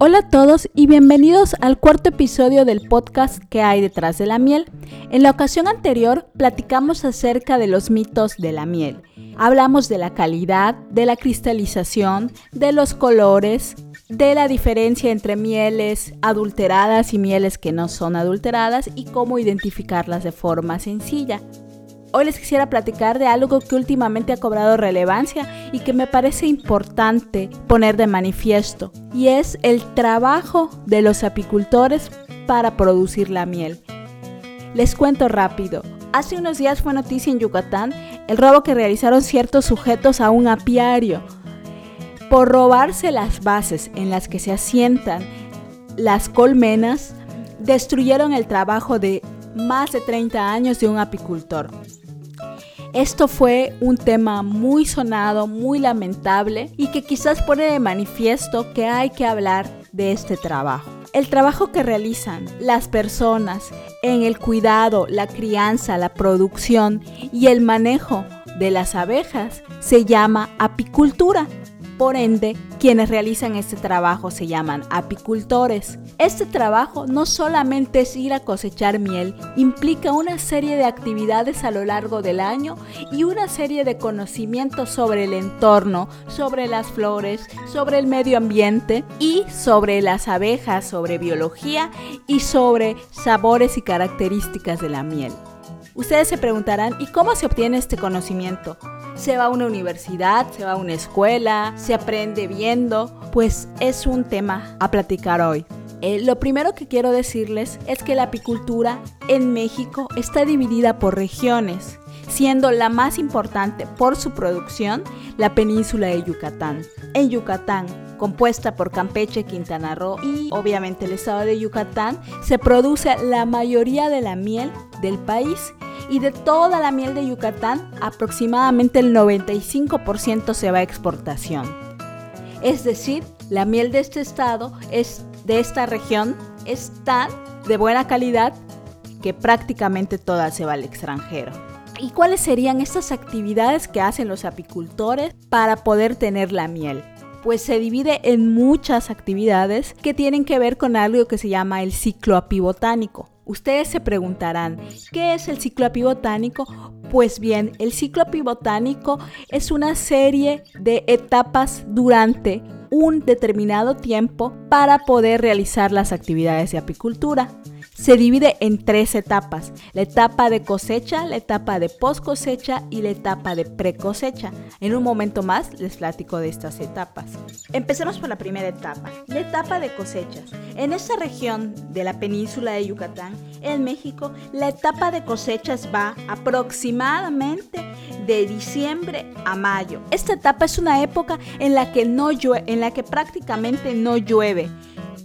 Hola a todos y bienvenidos al cuarto episodio del podcast que hay detrás de la miel. En la ocasión anterior platicamos acerca de los mitos de la miel. Hablamos de la calidad, de la cristalización, de los colores, de la diferencia entre mieles adulteradas y mieles que no son adulteradas y cómo identificarlas de forma sencilla. Hoy les quisiera platicar de algo que últimamente ha cobrado relevancia y que me parece importante poner de manifiesto, y es el trabajo de los apicultores para producir la miel. Les cuento rápido. Hace unos días fue noticia en Yucatán el robo que realizaron ciertos sujetos a un apiario. Por robarse las bases en las que se asientan las colmenas, destruyeron el trabajo de más de 30 años de un apicultor. Esto fue un tema muy sonado, muy lamentable y que quizás pone de manifiesto que hay que hablar de este trabajo. El trabajo que realizan las personas en el cuidado, la crianza, la producción y el manejo de las abejas se llama apicultura. Por ende, quienes realizan este trabajo se llaman apicultores. Este trabajo no solamente es ir a cosechar miel, implica una serie de actividades a lo largo del año y una serie de conocimientos sobre el entorno, sobre las flores, sobre el medio ambiente y sobre las abejas, sobre biología y sobre sabores y características de la miel. Ustedes se preguntarán, ¿y cómo se obtiene este conocimiento? ¿Se va a una universidad? ¿Se va a una escuela? ¿Se aprende viendo? Pues es un tema a platicar hoy. Eh, lo primero que quiero decirles es que la apicultura en México está dividida por regiones, siendo la más importante por su producción la península de Yucatán. En Yucatán, compuesta por Campeche, Quintana Roo y obviamente el estado de Yucatán, se produce la mayoría de la miel del país y de toda la miel de Yucatán, aproximadamente el 95% se va a exportación. Es decir, la miel de este estado, es, de esta región, es tan de buena calidad que prácticamente toda se va al extranjero. ¿Y cuáles serían estas actividades que hacen los apicultores para poder tener la miel? Pues se divide en muchas actividades que tienen que ver con algo que se llama el ciclo apibotánico. Ustedes se preguntarán, ¿qué es el ciclo apibotánico? Pues bien, el ciclo apibotánico es una serie de etapas durante un determinado tiempo para poder realizar las actividades de apicultura se divide en tres etapas, la etapa de cosecha, la etapa de post cosecha y la etapa de pre cosecha. En un momento más les platico de estas etapas. Empecemos por la primera etapa, la etapa de cosechas. En esta región de la península de Yucatán, en México, la etapa de cosechas va aproximadamente de diciembre a mayo. Esta etapa es una época en la que no en la que prácticamente no llueve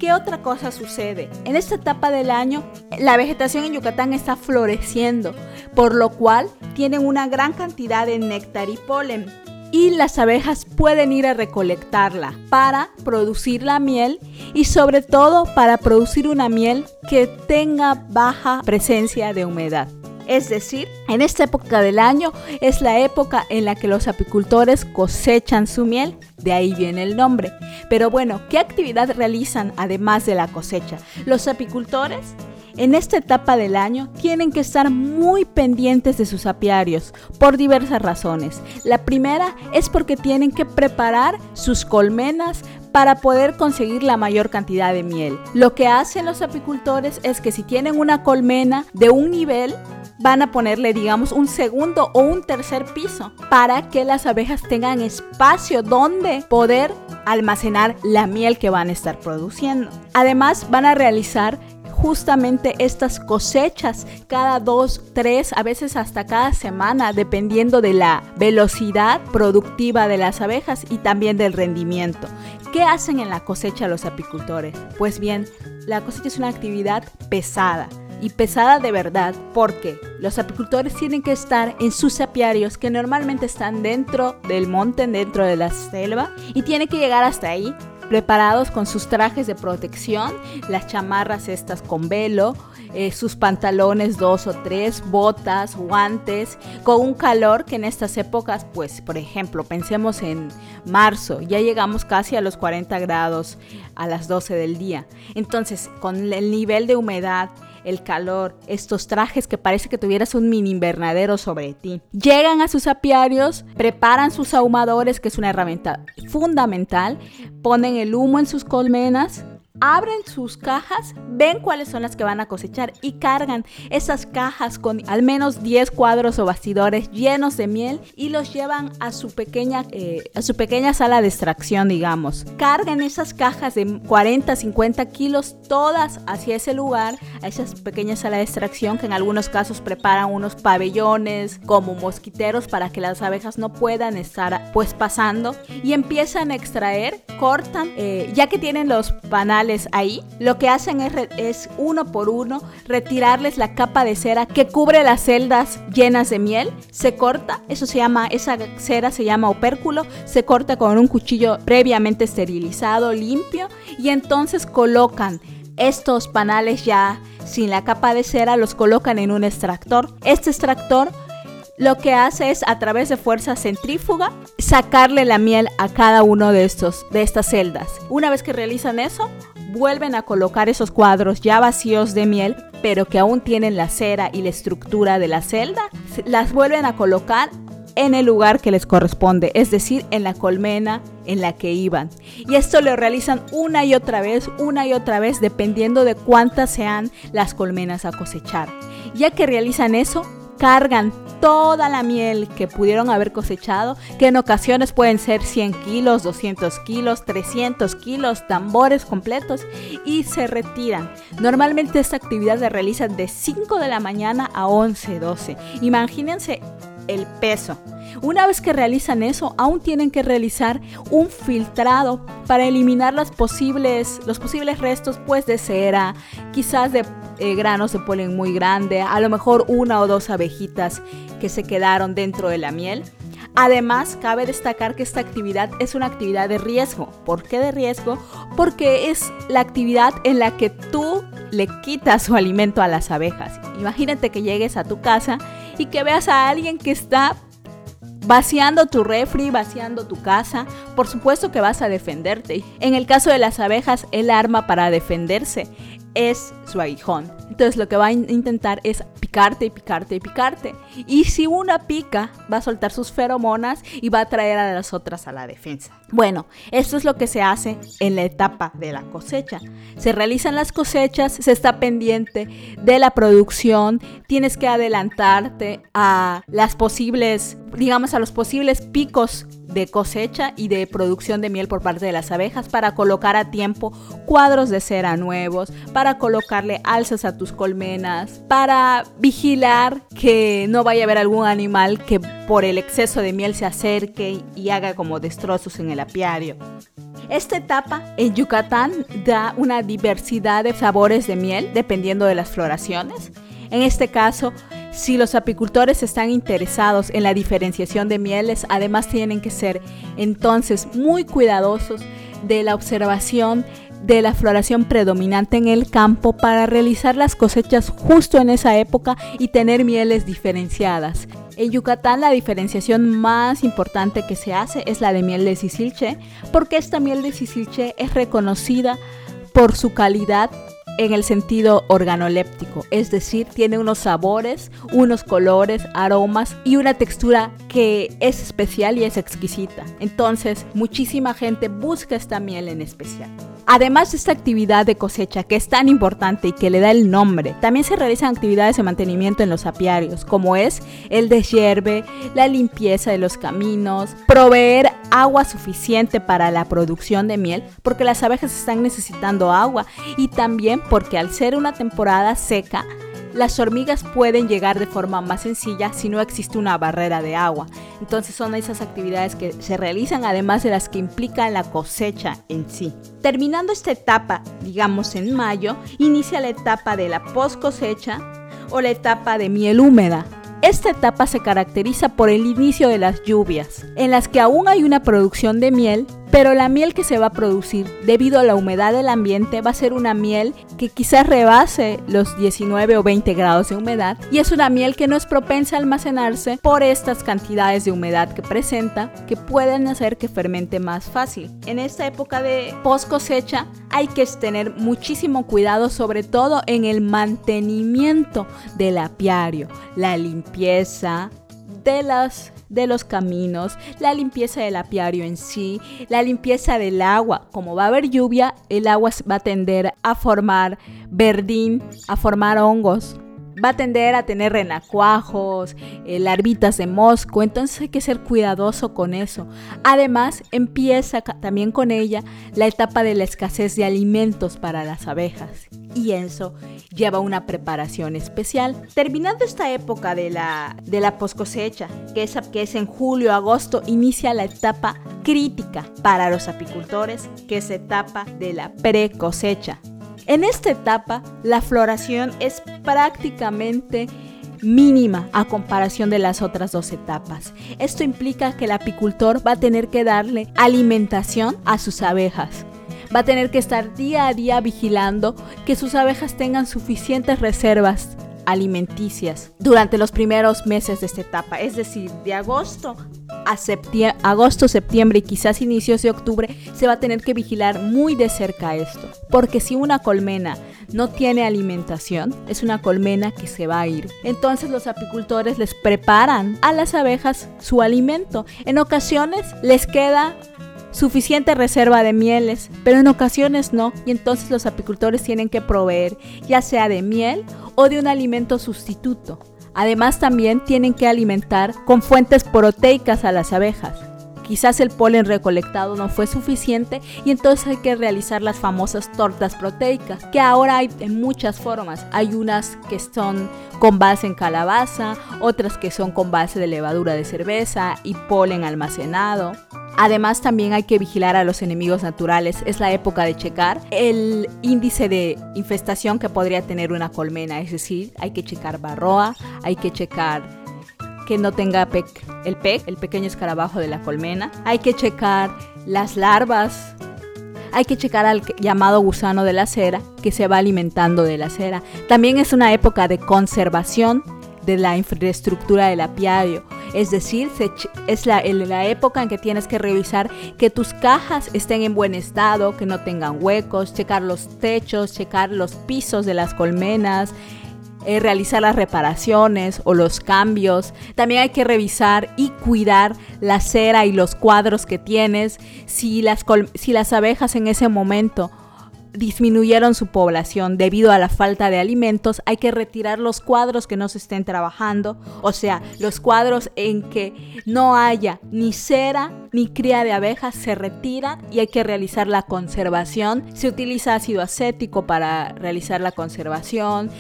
¿Qué otra cosa sucede? En esta etapa del año, la vegetación en Yucatán está floreciendo, por lo cual tienen una gran cantidad de néctar y polen. Y las abejas pueden ir a recolectarla para producir la miel y sobre todo para producir una miel que tenga baja presencia de humedad. Es decir, en esta época del año es la época en la que los apicultores cosechan su miel, de ahí viene el nombre. Pero bueno, ¿qué actividad realizan además de la cosecha? Los apicultores en esta etapa del año tienen que estar muy pendientes de sus apiarios por diversas razones. La primera es porque tienen que preparar sus colmenas para poder conseguir la mayor cantidad de miel. Lo que hacen los apicultores es que si tienen una colmena de un nivel, van a ponerle, digamos, un segundo o un tercer piso para que las abejas tengan espacio donde poder almacenar la miel que van a estar produciendo. Además, van a realizar justamente estas cosechas cada dos, tres, a veces hasta cada semana, dependiendo de la velocidad productiva de las abejas y también del rendimiento. ¿Qué hacen en la cosecha los apicultores? Pues bien, la cosecha es una actividad pesada y pesada de verdad porque los apicultores tienen que estar en sus apiarios que normalmente están dentro del monte, dentro de la selva y tienen que llegar hasta ahí preparados con sus trajes de protección, las chamarras estas con velo, eh, sus pantalones dos o tres, botas, guantes, con un calor que en estas épocas, pues por ejemplo, pensemos en marzo, ya llegamos casi a los 40 grados a las 12 del día. Entonces, con el nivel de humedad, el calor, estos trajes que parece que tuvieras un mini invernadero sobre ti. Llegan a sus apiarios, preparan sus ahumadores, que es una herramienta fundamental, ponen el humo en sus colmenas, abren sus cajas, ven cuáles son las que van a cosechar y cargan esas cajas con al menos 10 cuadros o bastidores llenos de miel y los llevan a su pequeña, eh, a su pequeña sala de extracción, digamos. Cargan esas cajas de 40, 50 kilos, todas hacia ese lugar, a esa pequeña sala de extracción que en algunos casos preparan unos pabellones como mosquiteros para que las abejas no puedan estar pues pasando y empiezan a extraer, cortan, eh, ya que tienen los panales ahí, lo que hacen es, es uno por uno retirarles la capa de cera que cubre las celdas llenas de miel. Se corta, eso se llama, esa cera se llama opérculo, se corta con un cuchillo previamente esterilizado, limpio, y entonces colocan estos panales ya sin la capa de cera, los colocan en un extractor. Este extractor lo que hace es a través de fuerza centrífuga sacarle la miel a cada uno de estos de estas celdas. Una vez que realizan eso, vuelven a colocar esos cuadros ya vacíos de miel, pero que aún tienen la cera y la estructura de la celda, las vuelven a colocar en el lugar que les corresponde, es decir, en la colmena en la que iban. Y esto lo realizan una y otra vez, una y otra vez, dependiendo de cuántas sean las colmenas a cosechar. Ya que realizan eso, cargan toda la miel que pudieron haber cosechado, que en ocasiones pueden ser 100 kilos, 200 kilos, 300 kilos, tambores completos, y se retiran. Normalmente esta actividad se realiza de 5 de la mañana a 11, 12. Imagínense el peso. Una vez que realizan eso, aún tienen que realizar un filtrado para eliminar los posibles restos pues de cera, quizás de eh, granos de polen muy grande, a lo mejor una o dos abejitas que se quedaron dentro de la miel. Además, cabe destacar que esta actividad es una actividad de riesgo. ¿Por qué de riesgo? Porque es la actividad en la que tú le quitas su alimento a las abejas. Imagínate que llegues a tu casa y que veas a alguien que está vaciando tu refri, vaciando tu casa. Por supuesto que vas a defenderte. En el caso de las abejas, el arma para defenderse es su aguijón. Entonces lo que va a intentar es picarte y picarte y picarte. Y si una pica, va a soltar sus feromonas y va a traer a las otras a la defensa. Bueno, esto es lo que se hace en la etapa de la cosecha. Se realizan las cosechas, se está pendiente de la producción, tienes que adelantarte a las posibles, digamos, a los posibles picos de cosecha y de producción de miel por parte de las abejas para colocar a tiempo cuadros de cera nuevos, para alzas a tus colmenas, para vigilar que no vaya a haber algún animal que por el exceso de miel se acerque y haga como destrozos en el apiario. Esta etapa en Yucatán da una diversidad de sabores de miel dependiendo de las floraciones. En este caso, si los apicultores están interesados en la diferenciación de mieles, además tienen que ser entonces muy cuidadosos de la observación de la floración predominante en el campo para realizar las cosechas justo en esa época y tener mieles diferenciadas. En Yucatán la diferenciación más importante que se hace es la de miel de Sicilche, porque esta miel de Sicilche es reconocida por su calidad en el sentido organoléptico, es decir, tiene unos sabores, unos colores, aromas y una textura que es especial y es exquisita. Entonces, muchísima gente busca esta miel en especial. Además de esta actividad de cosecha que es tan importante y que le da el nombre, también se realizan actividades de mantenimiento en los apiarios, como es el deshierve, la limpieza de los caminos, proveer agua suficiente para la producción de miel, porque las abejas están necesitando agua y también porque al ser una temporada seca, las hormigas pueden llegar de forma más sencilla si no existe una barrera de agua. Entonces son esas actividades que se realizan además de las que implican la cosecha en sí. Terminando esta etapa, digamos en mayo, inicia la etapa de la post cosecha o la etapa de miel húmeda. Esta etapa se caracteriza por el inicio de las lluvias, en las que aún hay una producción de miel, pero la miel que se va a producir debido a la humedad del ambiente va a ser una miel que quizás rebase los 19 o 20 grados de humedad y es una miel que no es propensa a almacenarse por estas cantidades de humedad que presenta que pueden hacer que fermente más fácil. En esta época de post cosecha hay que tener muchísimo cuidado sobre todo en el mantenimiento del apiario, la limpieza de las de los caminos, la limpieza del apiario en sí, la limpieza del agua. Como va a haber lluvia, el agua va a tender a formar verdín, a formar hongos. Va a tender a tener renacuajos, eh, larvitas de mosco, entonces hay que ser cuidadoso con eso. Además, empieza también con ella la etapa de la escasez de alimentos para las abejas y eso lleva una preparación especial. Terminando esta época de la, de la post cosecha, que es, que es en julio, agosto, inicia la etapa crítica para los apicultores, que es etapa de la pre cosecha. En esta etapa, la floración es prácticamente mínima a comparación de las otras dos etapas. Esto implica que el apicultor va a tener que darle alimentación a sus abejas va a tener que estar día a día vigilando que sus abejas tengan suficientes reservas alimenticias durante los primeros meses de esta etapa, es decir, de agosto agosto, septiembre y quizás inicios de octubre, se va a tener que vigilar muy de cerca esto, porque si una colmena no tiene alimentación, es una colmena que se va a ir. Entonces los apicultores les preparan a las abejas su alimento. En ocasiones les queda suficiente reserva de mieles, pero en ocasiones no, y entonces los apicultores tienen que proveer ya sea de miel o de un alimento sustituto. Además también tienen que alimentar con fuentes proteicas a las abejas. Quizás el polen recolectado no fue suficiente y entonces hay que realizar las famosas tortas proteicas, que ahora hay en muchas formas. Hay unas que son con base en calabaza, otras que son con base de levadura de cerveza y polen almacenado. Además también hay que vigilar a los enemigos naturales. Es la época de checar el índice de infestación que podría tener una colmena. Es decir, hay que checar barroa, hay que checar que no tenga el pec, el pequeño escarabajo de la colmena. Hay que checar las larvas. Hay que checar al llamado gusano de la cera que se va alimentando de la cera. También es una época de conservación de la infraestructura del apiario. Es decir, es la, la, época en que tienes que revisar que tus cajas estén en buen estado, que no tengan huecos, checar los techos, checar los pisos de las colmenas, eh, realizar las reparaciones o los cambios. También hay que revisar y cuidar la cera y los cuadros que tienes. Si las, si las abejas en ese momento disminuyeron su población debido a la falta de alimentos, hay que retirar los cuadros que no se estén trabajando, o sea, los cuadros en que no haya ni cera ni cría de abejas se retiran y hay que realizar la conservación. Se utiliza ácido acético para realizar la conservación,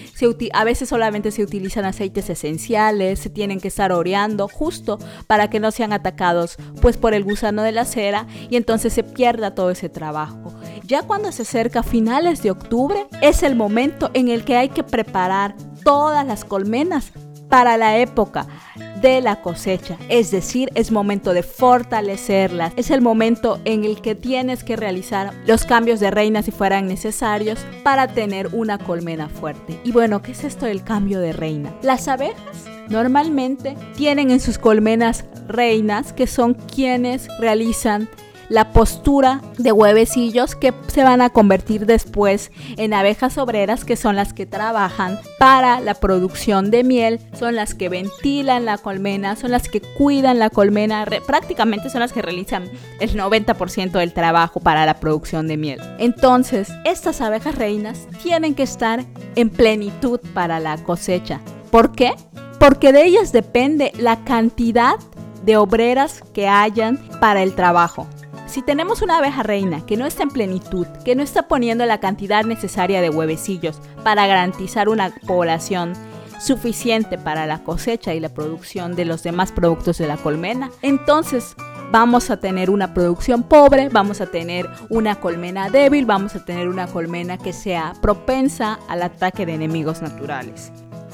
a veces solamente se utilizan aceites esenciales, se tienen que estar oreando justo para que no sean atacados pues por el gusano de la cera y entonces se pierda todo ese trabajo. Ya cuando se acerca finales de octubre es el momento en el que hay que preparar todas las colmenas para la época de la cosecha, es decir, es momento de fortalecerlas, es el momento en el que tienes que realizar los cambios de reina si fueran necesarios para tener una colmena fuerte. Y bueno, ¿qué es esto del cambio de reina? Las abejas normalmente tienen en sus colmenas reinas que son quienes realizan la postura de huevecillos que se van a convertir después en abejas obreras que son las que trabajan para la producción de miel, son las que ventilan la colmena, son las que cuidan la colmena, prácticamente son las que realizan el 90% del trabajo para la producción de miel. Entonces, estas abejas reinas tienen que estar en plenitud para la cosecha. ¿Por qué? Porque de ellas depende la cantidad de obreras que hayan para el trabajo. Si tenemos una abeja reina que no está en plenitud, que no está poniendo la cantidad necesaria de huevecillos para garantizar una población suficiente para la cosecha y la producción de los demás productos de la colmena, entonces vamos a tener una producción pobre, vamos a tener una colmena débil, vamos a tener una colmena que sea propensa al ataque de enemigos naturales.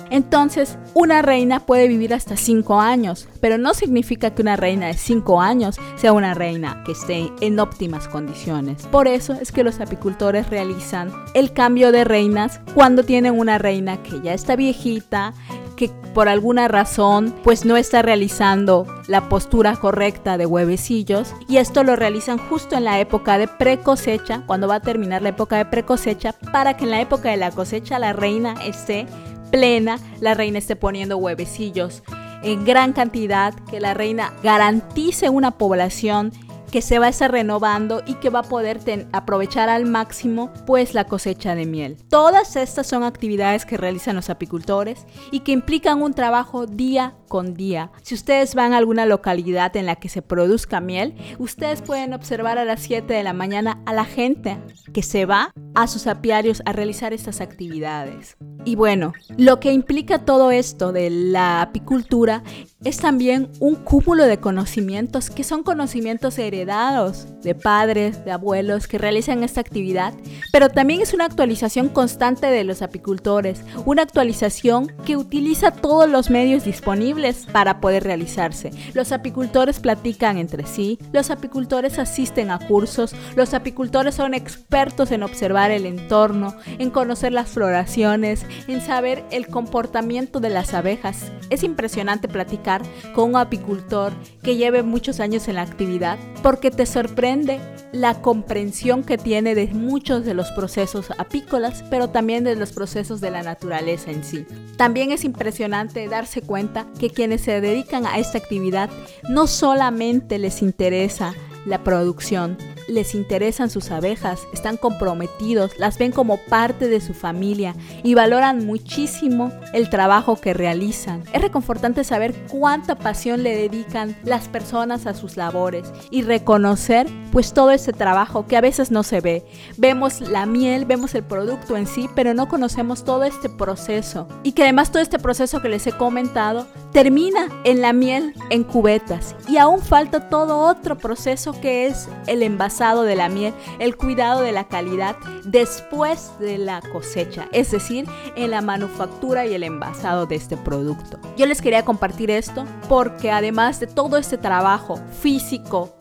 Entonces, una reina puede vivir hasta 5 años, pero no significa que una reina de 5 años sea una reina que esté en óptimas condiciones. Por eso es que los apicultores realizan el cambio de reinas cuando tienen una reina que ya está viejita, que por alguna razón pues no está realizando la postura correcta de huevecillos y esto lo realizan justo en la época de precosecha, cuando va a terminar la época de precosecha, para que en la época de la cosecha la reina esté plena, la reina esté poniendo huevecillos en gran cantidad, que la reina garantice una población que se va a estar renovando y que va a poder aprovechar al máximo pues la cosecha de miel. Todas estas son actividades que realizan los apicultores y que implican un trabajo día con día. Si ustedes van a alguna localidad en la que se produzca miel, ustedes pueden observar a las 7 de la mañana a la gente que se va a sus apiarios a realizar estas actividades. Y bueno, lo que implica todo esto de la apicultura es también un cúmulo de conocimientos que son conocimientos heredados de padres, de abuelos que realizan esta actividad, pero también es una actualización constante de los apicultores, una actualización que utiliza todos los medios disponibles para poder realizarse. Los apicultores platican entre sí, los apicultores asisten a cursos, los apicultores son expertos en observar el entorno, en conocer las floraciones, en saber el comportamiento de las abejas. Es impresionante platicar con un apicultor que lleve muchos años en la actividad porque te sorprende la comprensión que tiene de muchos de los procesos apícolas, pero también de los procesos de la naturaleza en sí. También es impresionante darse cuenta que quienes se dedican a esta actividad no solamente les interesa la producción, les interesan sus abejas, están comprometidos, las ven como parte de su familia y valoran muchísimo el trabajo que realizan. Es reconfortante saber cuánta pasión le dedican las personas a sus labores y reconocer pues todo ese trabajo que a veces no se ve. Vemos la miel, vemos el producto en sí, pero no conocemos todo este proceso y que además todo este proceso que les he comentado termina en la miel en cubetas y aún falta todo otro proceso que es el envasado de la miel, el cuidado de la calidad después de la cosecha, es decir, en la manufactura y el envasado de este producto. Yo les quería compartir esto porque además de todo este trabajo físico,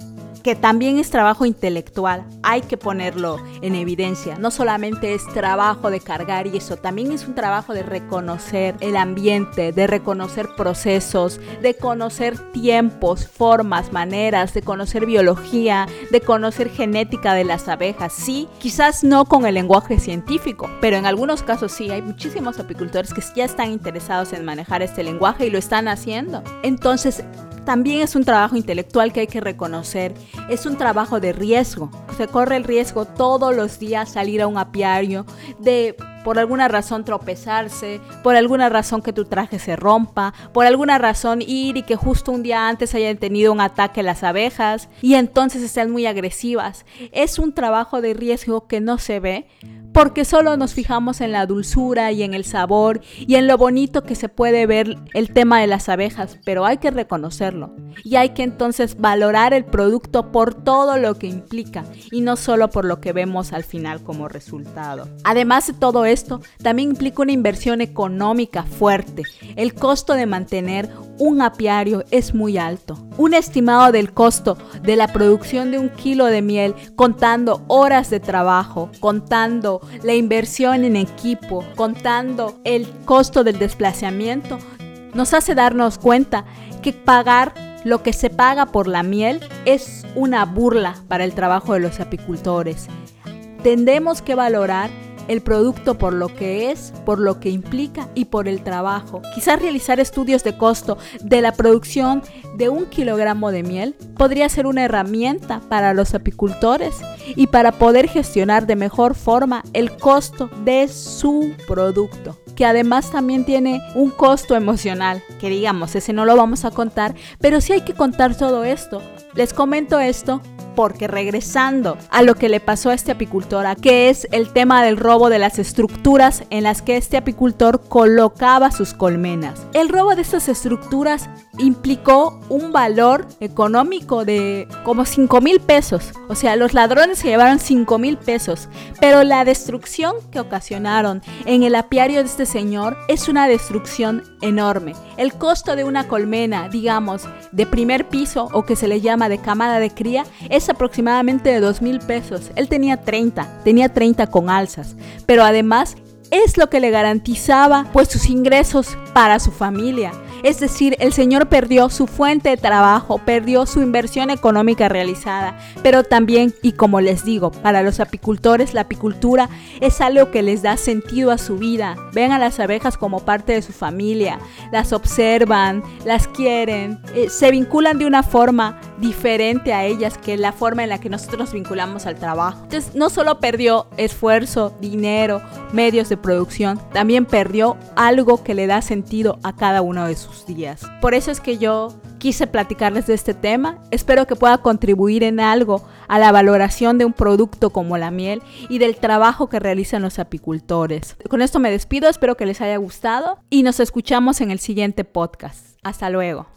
que también es trabajo intelectual, hay que ponerlo en evidencia. No solamente es trabajo de cargar y eso, también es un trabajo de reconocer el ambiente, de reconocer procesos, de conocer tiempos, formas, maneras, de conocer biología, de conocer genética de las abejas. Sí, quizás no con el lenguaje científico, pero en algunos casos sí, hay muchísimos apicultores que ya están interesados en manejar este lenguaje y lo están haciendo. Entonces, también es un trabajo intelectual que hay que reconocer. Es un trabajo de riesgo. Se corre el riesgo todos los días salir a un apiario, de por alguna razón tropezarse, por alguna razón que tu traje se rompa, por alguna razón ir y que justo un día antes hayan tenido un ataque las abejas y entonces estén muy agresivas. Es un trabajo de riesgo que no se ve, porque solo nos fijamos en la dulzura y en el sabor y en lo bonito que se puede ver el tema de las abejas, pero hay que reconocerlo y hay que entonces valorar el producto por todo lo que implica y no solo por lo que vemos al final como resultado. Además de todo esto, también implica una inversión económica fuerte. El costo de mantener un apiario es muy alto. Un estimado del costo de la producción de un kilo de miel, contando horas de trabajo, contando la inversión en equipo, contando el costo del desplazamiento, nos hace darnos cuenta que pagar lo que se paga por la miel es una burla para el trabajo de los apicultores. Tendemos que valorar el producto por lo que es, por lo que implica y por el trabajo. Quizás realizar estudios de costo de la producción de un kilogramo de miel podría ser una herramienta para los apicultores y para poder gestionar de mejor forma el costo de su producto que además también tiene un costo emocional, que digamos, ese no lo vamos a contar, pero sí hay que contar todo esto. Les comento esto porque regresando a lo que le pasó a este apicultor, que es el tema del robo de las estructuras en las que este apicultor colocaba sus colmenas. El robo de estas estructuras implicó un valor económico de como 5 mil pesos. O sea, los ladrones se llevaron 5 mil pesos. Pero la destrucción que ocasionaron en el apiario de este señor es una destrucción enorme. El costo de una colmena, digamos, de primer piso o que se le llama de cámara de cría, es aproximadamente de 2 mil pesos. Él tenía 30, tenía 30 con alzas. Pero además es lo que le garantizaba pues sus ingresos para su familia. Es decir, el señor perdió su fuente de trabajo, perdió su inversión económica realizada, pero también, y como les digo, para los apicultores la apicultura es algo que les da sentido a su vida. Ven a las abejas como parte de su familia, las observan, las quieren, eh, se vinculan de una forma diferente a ellas que la forma en la que nosotros nos vinculamos al trabajo. Entonces, no solo perdió esfuerzo, dinero, medios de producción, también perdió algo que le da sentido a cada uno de días. Por eso es que yo quise platicarles de este tema. Espero que pueda contribuir en algo a la valoración de un producto como la miel y del trabajo que realizan los apicultores. Con esto me despido, espero que les haya gustado y nos escuchamos en el siguiente podcast. Hasta luego.